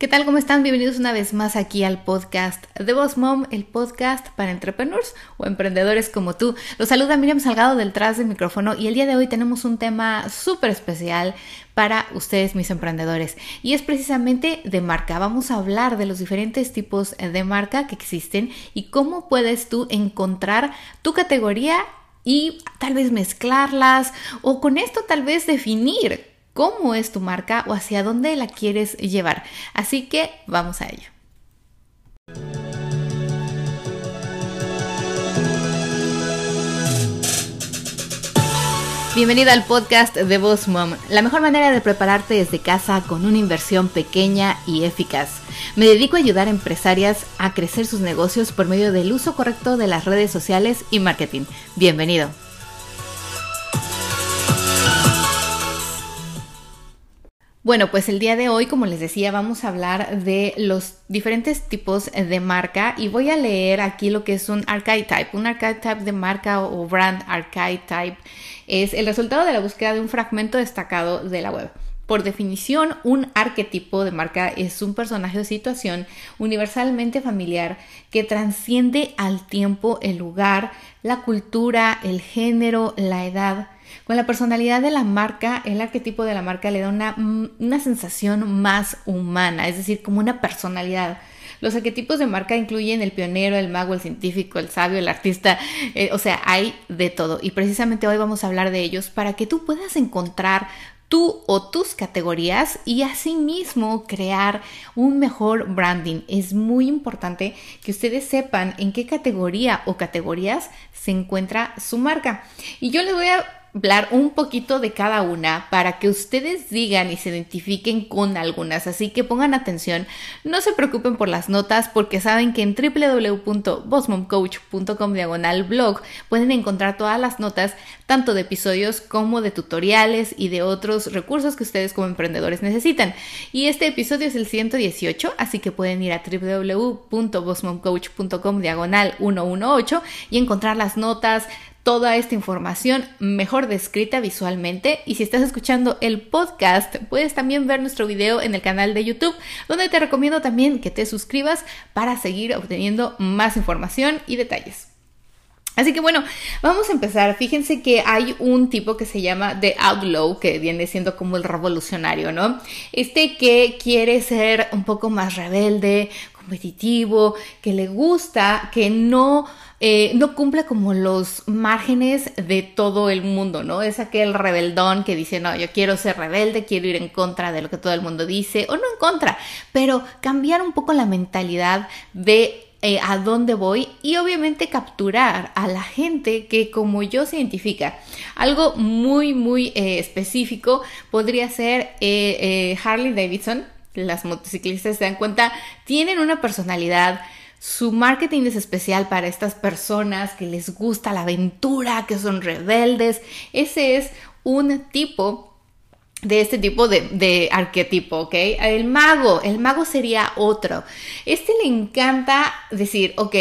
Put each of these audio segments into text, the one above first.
¿Qué tal? ¿Cómo están? Bienvenidos una vez más aquí al podcast de Boss Mom, el podcast para entrepreneurs o emprendedores como tú. Los saluda Miriam Salgado detrás del micrófono y el día de hoy tenemos un tema súper especial para ustedes, mis emprendedores, y es precisamente de marca. Vamos a hablar de los diferentes tipos de marca que existen y cómo puedes tú encontrar tu categoría y tal vez mezclarlas o con esto tal vez definir cómo es tu marca o hacia dónde la quieres llevar. Así que vamos a ello. Bienvenida al podcast de Boss Mom, la mejor manera de prepararte desde casa con una inversión pequeña y eficaz. Me dedico a ayudar a empresarias a crecer sus negocios por medio del uso correcto de las redes sociales y marketing. Bienvenido. Bueno, pues el día de hoy, como les decía, vamos a hablar de los diferentes tipos de marca y voy a leer aquí lo que es un archetype. Un archetype de marca o brand archetype es el resultado de la búsqueda de un fragmento destacado de la web. Por definición, un arquetipo de marca es un personaje o situación universalmente familiar que transciende al tiempo, el lugar, la cultura, el género, la edad, con la personalidad de la marca, el arquetipo de la marca le da una, mm, una sensación más humana, es decir, como una personalidad. Los arquetipos de marca incluyen el pionero, el mago, el científico, el sabio, el artista, eh, o sea, hay de todo. Y precisamente hoy vamos a hablar de ellos para que tú puedas encontrar tú o tus categorías y asimismo crear un mejor branding. Es muy importante que ustedes sepan en qué categoría o categorías se encuentra su marca. Y yo les voy a hablar un poquito de cada una para que ustedes digan y se identifiquen con algunas. Así que pongan atención, no se preocupen por las notas porque saben que en www.bosmomcoach.com diagonal blog pueden encontrar todas las notas tanto de episodios como de tutoriales y de otros recursos que ustedes como emprendedores necesitan. Y este episodio es el 118, así que pueden ir a www.bosmomcoach.com diagonal 118 y encontrar las notas, toda esta información mejor descrita visualmente y si estás escuchando el podcast puedes también ver nuestro video en el canal de YouTube donde te recomiendo también que te suscribas para seguir obteniendo más información y detalles. Así que bueno, vamos a empezar. Fíjense que hay un tipo que se llama The Outlaw, que viene siendo como el revolucionario, ¿no? Este que quiere ser un poco más rebelde, competitivo, que le gusta, que no eh, no cumple como los márgenes de todo el mundo, ¿no? Es aquel rebeldón que dice, no, yo quiero ser rebelde, quiero ir en contra de lo que todo el mundo dice, o no en contra, pero cambiar un poco la mentalidad de eh, a dónde voy y obviamente capturar a la gente que como yo se identifica. Algo muy, muy eh, específico podría ser Harley Davidson. Las motociclistas se dan cuenta, tienen una personalidad su marketing es especial para estas personas que les gusta la aventura, que son rebeldes. Ese es un tipo de este tipo de, arquetipo, ¿ok? El mago, el mago sería otro. Este le encanta decir, ok,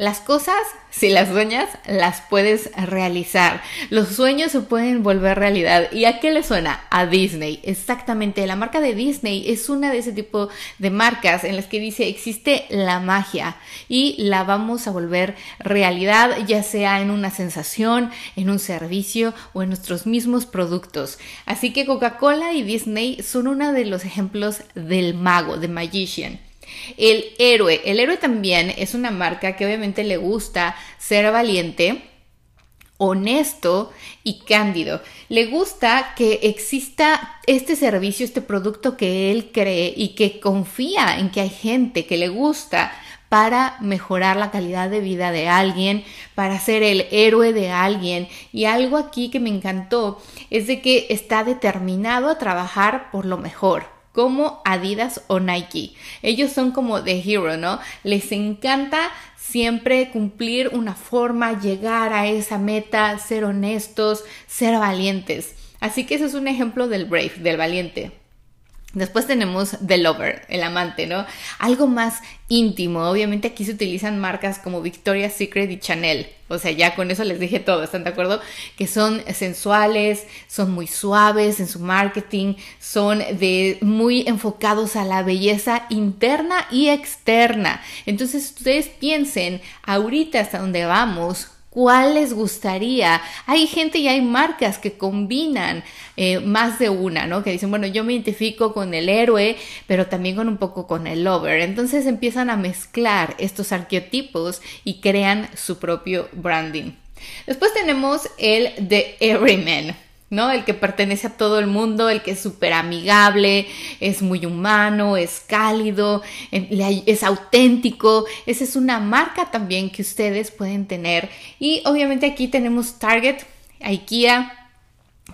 las cosas, si las sueñas, las puedes realizar. Los sueños se pueden volver realidad. ¿Y a qué le suena? A Disney. Exactamente. La marca de Disney es una de ese tipo de marcas en las que dice existe la magia y la vamos a volver realidad, ya sea en una sensación, en un servicio o en nuestros mismos productos. Así que Coca-Cola y Disney son uno de los ejemplos del mago, de magician. El héroe. El héroe también es una marca que obviamente le gusta ser valiente honesto y cándido. Le gusta que exista este servicio, este producto que él cree y que confía en que hay gente que le gusta para mejorar la calidad de vida de alguien, para ser el héroe de alguien. Y algo aquí que me encantó es de que está determinado a trabajar por lo mejor como Adidas o Nike. Ellos son como The Hero, ¿no? Les encanta siempre cumplir una forma, llegar a esa meta, ser honestos, ser valientes. Así que ese es un ejemplo del brave, del valiente. Después tenemos The Lover, el amante, ¿no? Algo más íntimo. Obviamente aquí se utilizan marcas como Victoria's Secret y Chanel. O sea, ya con eso les dije todo, ¿están de acuerdo? Que son sensuales, son muy suaves en su marketing, son de muy enfocados a la belleza interna y externa. Entonces, ustedes piensen ahorita hasta dónde vamos ¿Cuál les gustaría? Hay gente y hay marcas que combinan eh, más de una, ¿no? Que dicen, bueno, yo me identifico con el héroe, pero también con un poco con el lover. Entonces empiezan a mezclar estos arqueotipos y crean su propio branding. Después tenemos el de Everyman. ¿No? El que pertenece a todo el mundo, el que es súper amigable, es muy humano, es cálido, es auténtico. Esa es una marca también que ustedes pueden tener. Y obviamente aquí tenemos Target, IKEA,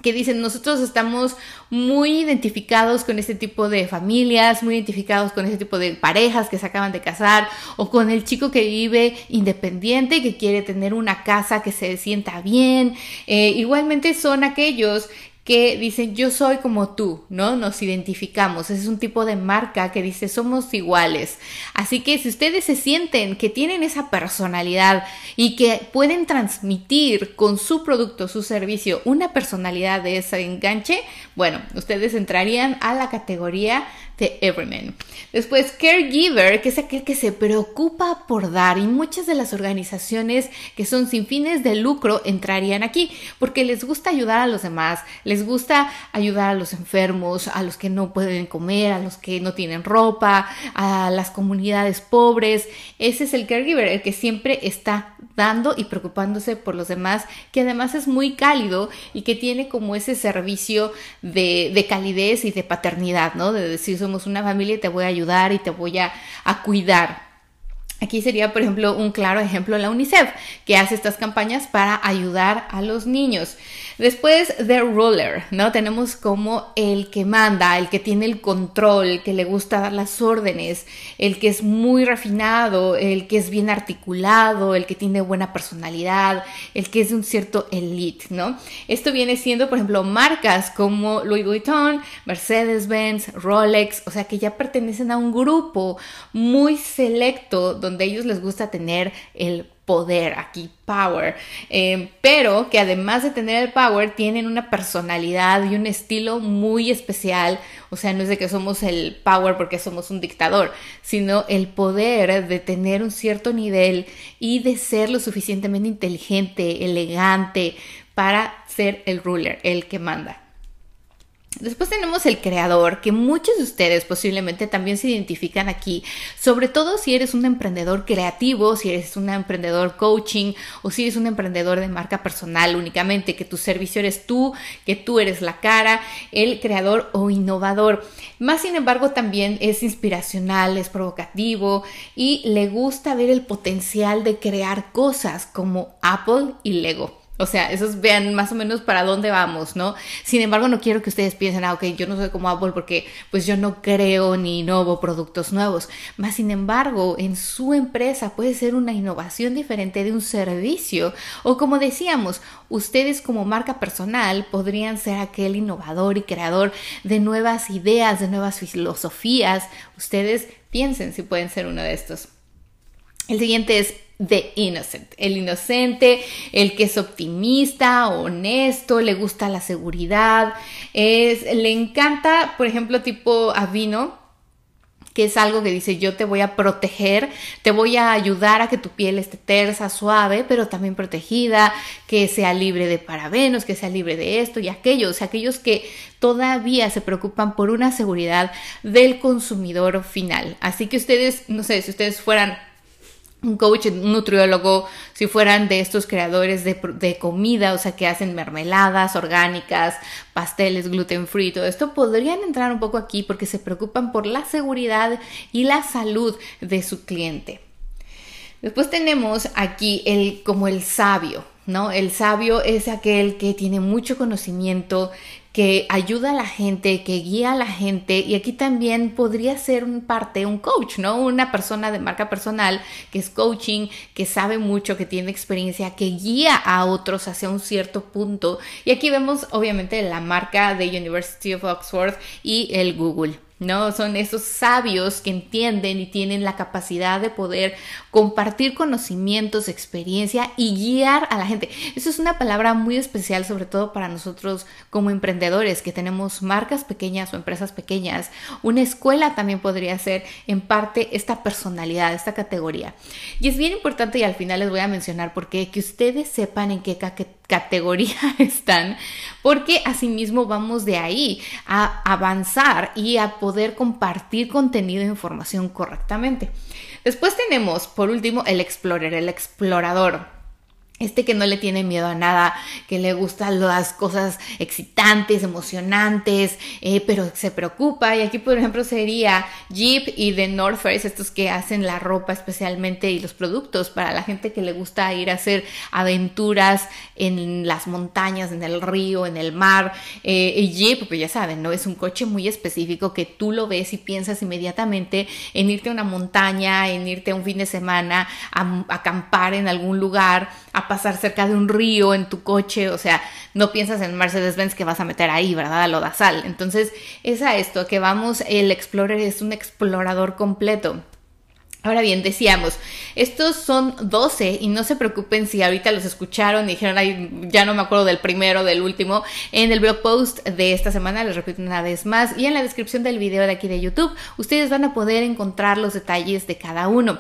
que dicen nosotros estamos muy identificados con este tipo de familias, muy identificados con este tipo de parejas que se acaban de casar o con el chico que vive independiente, que quiere tener una casa que se sienta bien. Eh, igualmente son aquellos que dicen yo soy como tú, ¿no? Nos identificamos. Es un tipo de marca que dice somos iguales. Así que si ustedes se sienten que tienen esa personalidad y que pueden transmitir con su producto, su servicio, una personalidad de ese enganche, bueno, ustedes entrarían a la categoría de Everyman. Después, Caregiver, que es aquel que se preocupa por dar y muchas de las organizaciones que son sin fines de lucro entrarían aquí porque les gusta ayudar a los demás, les gusta ayudar a los enfermos, a los que no pueden comer, a los que no tienen ropa, a las comunidades pobres. Ese es el Caregiver, el que siempre está dando y preocupándose por los demás, que además es muy cálido y que tiene como ese servicio de, de calidez y de paternidad, ¿no? De decir, somos una familia y te voy a ayudar y te voy a, a cuidar. Aquí sería, por ejemplo, un claro ejemplo la UNICEF, que hace estas campañas para ayudar a los niños. Después, The Ruler, ¿no? Tenemos como el que manda, el que tiene el control, el que le gusta dar las órdenes, el que es muy refinado, el que es bien articulado, el que tiene buena personalidad, el que es de un cierto elite, ¿no? Esto viene siendo, por ejemplo, marcas como Louis Vuitton, Mercedes-Benz, Rolex, o sea, que ya pertenecen a un grupo muy selecto donde a ellos les gusta tener el poder, aquí power, eh, pero que además de tener el power tienen una personalidad y un estilo muy especial, o sea, no es de que somos el power porque somos un dictador, sino el poder de tener un cierto nivel y de ser lo suficientemente inteligente, elegante para ser el ruler, el que manda. Después tenemos el creador, que muchos de ustedes posiblemente también se identifican aquí, sobre todo si eres un emprendedor creativo, si eres un emprendedor coaching o si eres un emprendedor de marca personal únicamente, que tu servicio eres tú, que tú eres la cara, el creador o innovador. Más sin embargo también es inspiracional, es provocativo y le gusta ver el potencial de crear cosas como Apple y Lego. O sea, esos vean más o menos para dónde vamos, ¿no? Sin embargo, no quiero que ustedes piensen, ah, ok, yo no soy como Apple porque pues yo no creo ni innovo productos nuevos. Más sin embargo, en su empresa puede ser una innovación diferente de un servicio. O como decíamos, ustedes como marca personal podrían ser aquel innovador y creador de nuevas ideas, de nuevas filosofías. Ustedes piensen si pueden ser uno de estos. El siguiente es The Innocent, el inocente, el que es optimista, honesto, le gusta la seguridad, es, le encanta, por ejemplo, tipo Avino, que es algo que dice yo te voy a proteger, te voy a ayudar a que tu piel esté tersa, suave, pero también protegida, que sea libre de parabenos, que sea libre de esto y aquello, o sea, aquellos que todavía se preocupan por una seguridad del consumidor final. Así que ustedes, no sé, si ustedes fueran un coach, un nutriólogo, si fueran de estos creadores de, comida, o sea, que hacen mermeladas orgánicas, pasteles gluten free, todo esto, podrían entrar un poco aquí porque se preocupan por la seguridad y la salud de su cliente. Después tenemos aquí el como el sabio, ¿no? El sabio es aquel que tiene mucho conocimiento, que ayuda a la gente, que guía a la gente y aquí también podría ser un parte un coach, ¿no? Una persona de marca personal que es coaching, que sabe mucho, que tiene experiencia, que guía a otros hacia un cierto punto. Y aquí vemos obviamente la marca de University of Oxford y el Google. ¿No? Son esos sabios que entienden y tienen la capacidad de poder compartir conocimientos, experiencia y guiar a la gente. Eso es una palabra muy especial, sobre todo para nosotros como emprendedores, que tenemos marcas pequeñas o empresas pequeñas. Una escuela también podría ser en parte esta personalidad, esta categoría. Y es bien importante y al final les voy a mencionar por qué, que ustedes sepan en qué categoría están, porque asimismo vamos de ahí a avanzar y a poder compartir contenido e información correctamente. Después tenemos, por último, el explorer, el explorador. Este que no le tiene miedo a nada, que le gustan las cosas excitantes, emocionantes, eh, pero se preocupa. Y aquí, por ejemplo, sería Jeep y The North Face, estos que hacen la ropa especialmente y los productos para la gente que le gusta ir a hacer aventuras en las montañas, en el río, en el mar. Eh, y Jeep, pues ya saben, ¿no? Es un coche muy específico que tú lo ves y piensas inmediatamente en irte a una montaña, en irte a un fin de semana, a acampar en algún lugar, a pasar cerca de un río en tu coche, o sea, no piensas en Mercedes-Benz que vas a meter ahí, ¿verdad? A lo da sal. Entonces, es a esto que vamos, el Explorer es un explorador completo. Ahora bien, decíamos, estos son 12 y no se preocupen si ahorita los escucharon y dijeron, ay, ya no me acuerdo del primero, del último. En el blog post de esta semana, les repito una vez más, y en la descripción del video de aquí de YouTube, ustedes van a poder encontrar los detalles de cada uno.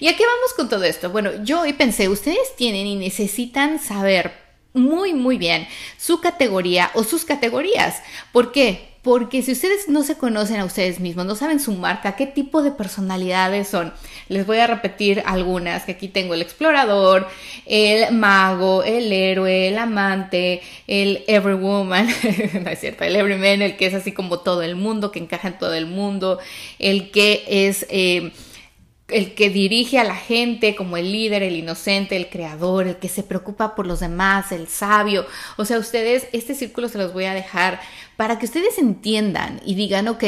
¿Y a qué vamos con todo esto? Bueno, yo hoy pensé, ustedes tienen y necesitan saber muy, muy bien su categoría o sus categorías. ¿Por qué? Porque si ustedes no se conocen a ustedes mismos, no saben su marca, qué tipo de personalidades son, les voy a repetir algunas, que aquí tengo el explorador, el mago, el héroe, el amante, el every woman, no es cierto, el everyman, el que es así como todo el mundo, que encaja en todo el mundo, el que es... Eh, el que dirige a la gente como el líder, el inocente, el creador, el que se preocupa por los demás, el sabio. O sea, ustedes, este círculo se los voy a dejar para que ustedes entiendan y digan, ok,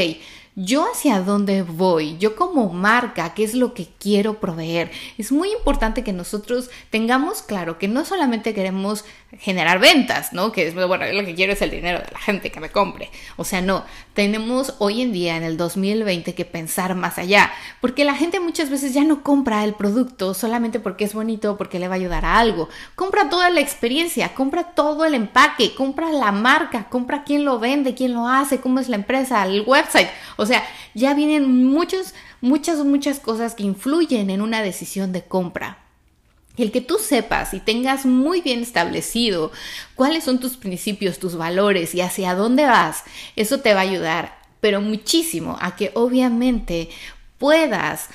yo hacia dónde voy, yo como marca, qué es lo que quiero proveer. Es muy importante que nosotros tengamos claro que no solamente queremos generar ventas, ¿no? Que es, bueno, lo que quiero es el dinero de la gente que me compre. O sea, no, tenemos hoy en día, en el 2020, que pensar más allá, porque la gente muchas veces ya no compra el producto solamente porque es bonito, porque le va a ayudar a algo. Compra toda la experiencia, compra todo el empaque, compra la marca, compra quién lo vende, quién lo hace, cómo es la empresa, el website. O sea, ya vienen muchos, muchas, muchas cosas que influyen en una decisión de compra. El que tú sepas y tengas muy bien establecido cuáles son tus principios, tus valores y hacia dónde vas, eso te va a ayudar, pero muchísimo a que obviamente puedas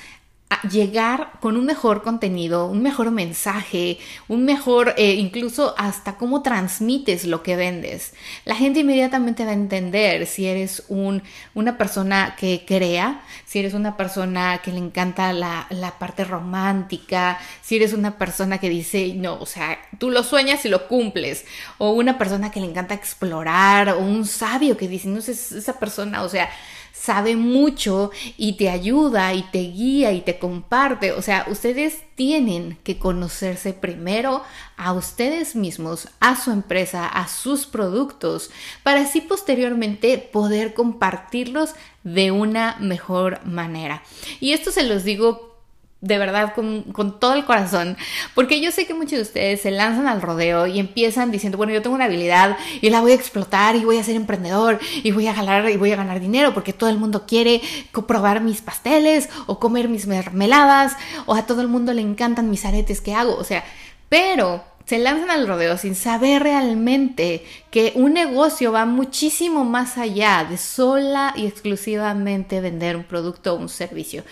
llegar con un mejor contenido, un mejor mensaje, un mejor, eh, incluso hasta cómo transmites lo que vendes. La gente inmediatamente va a entender si eres un, una persona que crea, si eres una persona que le encanta la, la parte romántica, si eres una persona que dice, no, o sea, tú lo sueñas y lo cumples, o una persona que le encanta explorar, o un sabio que dice, no sé, esa persona, o sea, sabe mucho y te ayuda y te guía y te comparte. O sea, ustedes tienen que conocerse primero a ustedes mismos, a su empresa, a sus productos, para así posteriormente poder compartirlos de una mejor manera. Y esto se los digo de verdad con, con, todo el corazón, porque yo sé que muchos de ustedes se lanzan al rodeo y empiezan diciendo, bueno, yo tengo una habilidad y la voy a explotar y voy a ser emprendedor y voy a ganar y voy a ganar dinero porque todo el mundo quiere probar mis pasteles o comer mis mermeladas o a todo el mundo le encantan mis aretes que hago, o sea, pero se lanzan al rodeo sin saber realmente que un negocio va muchísimo más allá de sola y exclusivamente vender un producto o un servicio.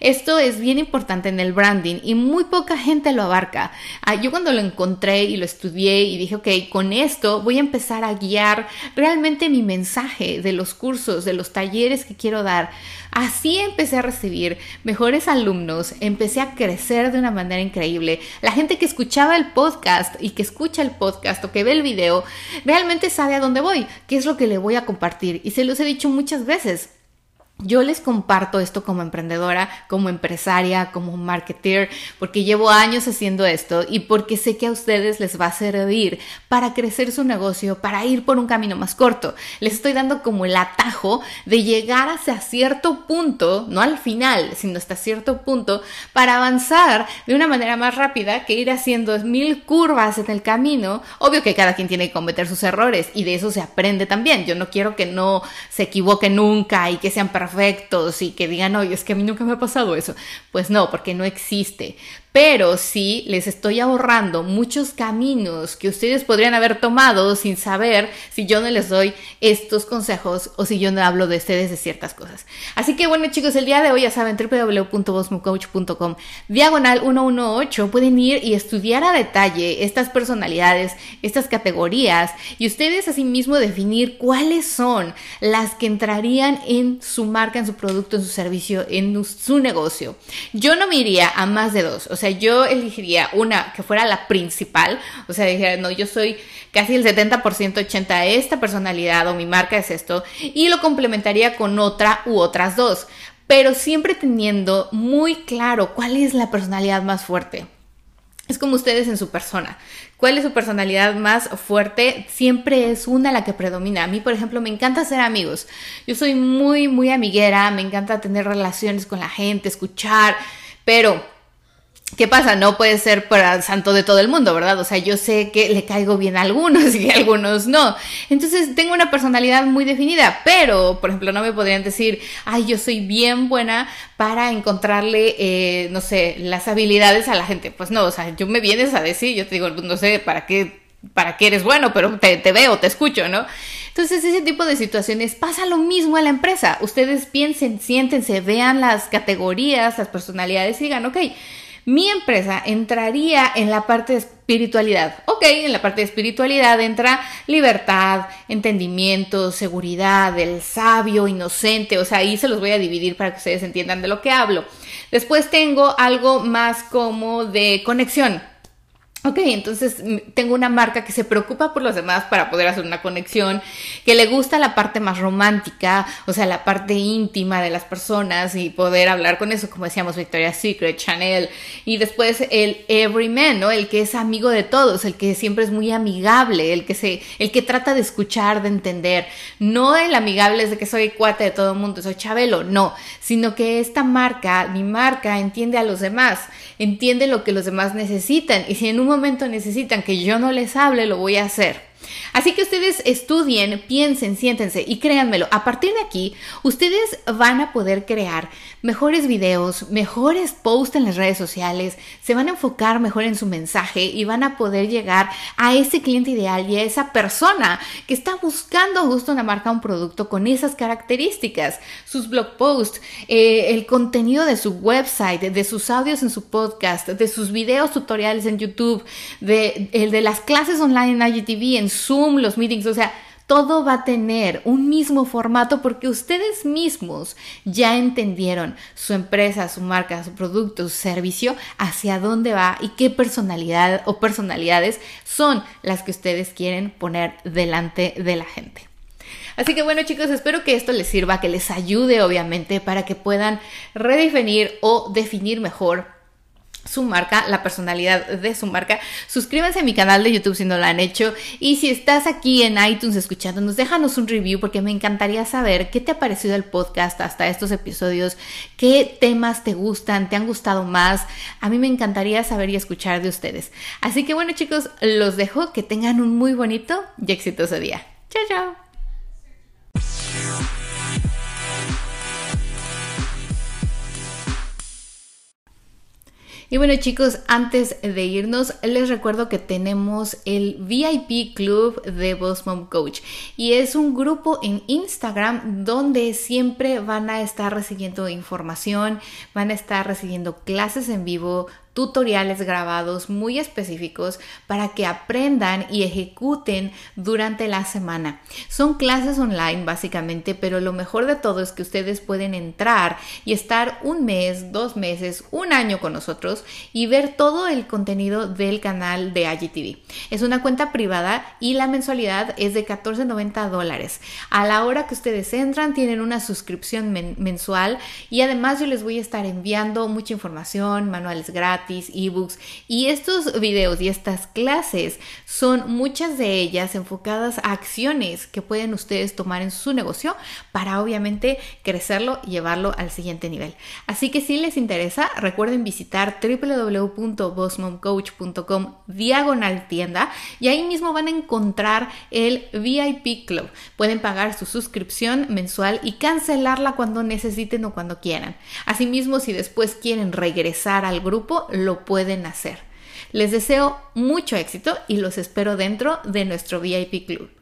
Esto es bien importante en el branding y muy poca gente lo abarca. Ah, yo cuando lo encontré y lo estudié y dije, ok, con esto voy a empezar a guiar realmente mi mensaje de los cursos, de los talleres que quiero dar. Así empecé a recibir mejores alumnos, empecé a crecer de una manera increíble. La gente que escuchaba el podcast y que escucha el podcast o que ve el video, realmente sabe a dónde voy, qué es lo que le voy a compartir. Y se los he dicho muchas veces. Yo les comparto esto como emprendedora, como empresaria, como marketer, porque llevo años haciendo esto y porque sé que a ustedes les va a servir para crecer su negocio, para ir por un camino más corto. Les estoy dando como el atajo de llegar hasta cierto punto, no al final, sino hasta cierto punto, para avanzar de una manera más rápida que ir haciendo mil curvas en el camino. Obvio que cada quien tiene que cometer sus errores y de eso se aprende también. Yo no quiero que no se equivoque nunca y que sean perfectos y que digan, oye, es que a mí nunca me ha pasado eso. Pues no, porque no existe pero sí les estoy ahorrando muchos caminos que ustedes podrían haber tomado sin saber si yo no les doy estos consejos o si yo no hablo de ustedes de ciertas cosas. Así que bueno chicos, el día de hoy ya saben www.bosmocoach.com diagonal 118 pueden ir y estudiar a detalle estas personalidades, estas categorías y ustedes asimismo definir cuáles son las que entrarían en su marca, en su producto, en su servicio, en su negocio. Yo no me iría a más de dos. Sea, yo elegiría una que fuera la principal, o sea, dijera, no, yo soy casi el 70%, 80% esta personalidad o mi marca es esto, y lo complementaría con otra u otras dos, pero siempre teniendo muy claro cuál es la personalidad más fuerte. Es como ustedes en su persona. ¿Cuál es su personalidad más fuerte? Siempre es una la que predomina. A mí, por ejemplo, me encanta ser amigos. Yo soy muy, muy amiguera, me encanta tener relaciones con la gente, escuchar, pero ¿Qué pasa? No puede ser para santo de todo el mundo, ¿verdad? O sea, yo sé que le caigo bien a algunos y a algunos no. Entonces tengo una personalidad muy definida, pero, por ejemplo, no me podrían decir, ay, yo soy bien buena para encontrarle, eh, no sé, las habilidades a la gente. Pues no, o sea, yo me vienes a decir, yo te digo, no sé, ¿para qué? ¿Para qué eres bueno? Pero te, te veo, te escucho, ¿no? Entonces, ese tipo de situaciones pasa lo mismo en la empresa. Ustedes piensen, siéntense, vean las categorías, las personalidades y digan, ok, mi empresa entraría en la parte de espiritualidad. Ok, en la parte de espiritualidad entra libertad, entendimiento, seguridad, el sabio, inocente, o sea, ahí se los voy a dividir para que ustedes entiendan de lo que hablo. Después tengo algo más como de conexión. Ok, entonces mm, tengo una marca que se preocupa por los demás para poder hacer una conexión, que le gusta la parte más romántica, o sea, la parte íntima de las personas y poder hablar con eso, como decíamos, Victoria's Secret, Chanel, y después el everyman, ¿no? El que es amigo de todos, el que siempre es muy amigable, el que se, el que trata de escuchar, de entender, no el amigable es de que soy cuate de todo el mundo, soy Chabelo, no, sino que esta marca, mi marca, entiende a los demás, entiende lo que los demás necesitan, y si en un momento necesitan que yo no les hable, lo voy a hacer. Así que ustedes estudien, piensen, siéntense y créanmelo, a partir de aquí ustedes van a poder crear mejores videos, mejores posts en las redes sociales, se van a enfocar mejor en su mensaje y van a poder llegar a ese cliente ideal y a esa persona que está buscando justo una marca, un producto con esas características. Sus blog posts, eh, el contenido de su website, de sus audios en su podcast, de sus videos tutoriales en YouTube, de, de las clases online en IGTV, en Zoom, los meetings, o sea, todo va a tener un mismo formato porque ustedes mismos ya entendieron su empresa, su marca, su producto, su servicio, hacia dónde va y qué personalidad o personalidades son las que ustedes quieren poner delante de la gente. Así que bueno chicos, espero que esto les sirva, que les ayude obviamente para que puedan redefinir o definir mejor su marca, la personalidad de su marca. Suscríbanse a mi canal de YouTube si no lo han hecho. Y si estás aquí en iTunes escuchándonos, déjanos un review porque me encantaría saber qué te ha parecido el podcast hasta estos episodios, qué temas te gustan, te han gustado más. A mí me encantaría saber y escuchar de ustedes. Así que bueno chicos, los dejo, que tengan un muy bonito y exitoso día. Chao, chao. Y bueno chicos, antes de irnos, les recuerdo que tenemos el VIP Club de Boss Mom Coach. Y es un grupo en Instagram donde siempre van a estar recibiendo información, van a estar recibiendo clases en vivo, tutoriales grabados muy específicos para que aprendan y ejecuten durante la semana. Son clases online básicamente, pero lo mejor de todo es que ustedes pueden entrar y estar un mes, dos meses, un año con nosotros y ver todo el contenido del canal de IGTV. Es una cuenta privada y la mensualidad es de 14.90 dólares. A la hora que ustedes entran tienen una suscripción mensual y además yo les voy a estar enviando mucha información, manuales gratis, ebooks y estos videos y estas clases son muchas de ellas enfocadas a acciones que pueden ustedes tomar en su negocio para obviamente crecerlo y llevarlo al siguiente nivel. Así que si les interesa, recuerden visitar www.bossmomcoach.com diagonal tienda y ahí mismo van a encontrar el VIP Club. Pueden pagar su suscripción mensual y cancelarla cuando necesiten o cuando quieran. Asimismo, si después quieren regresar al grupo, lo pueden hacer. Les deseo mucho éxito y los espero dentro de nuestro VIP Club.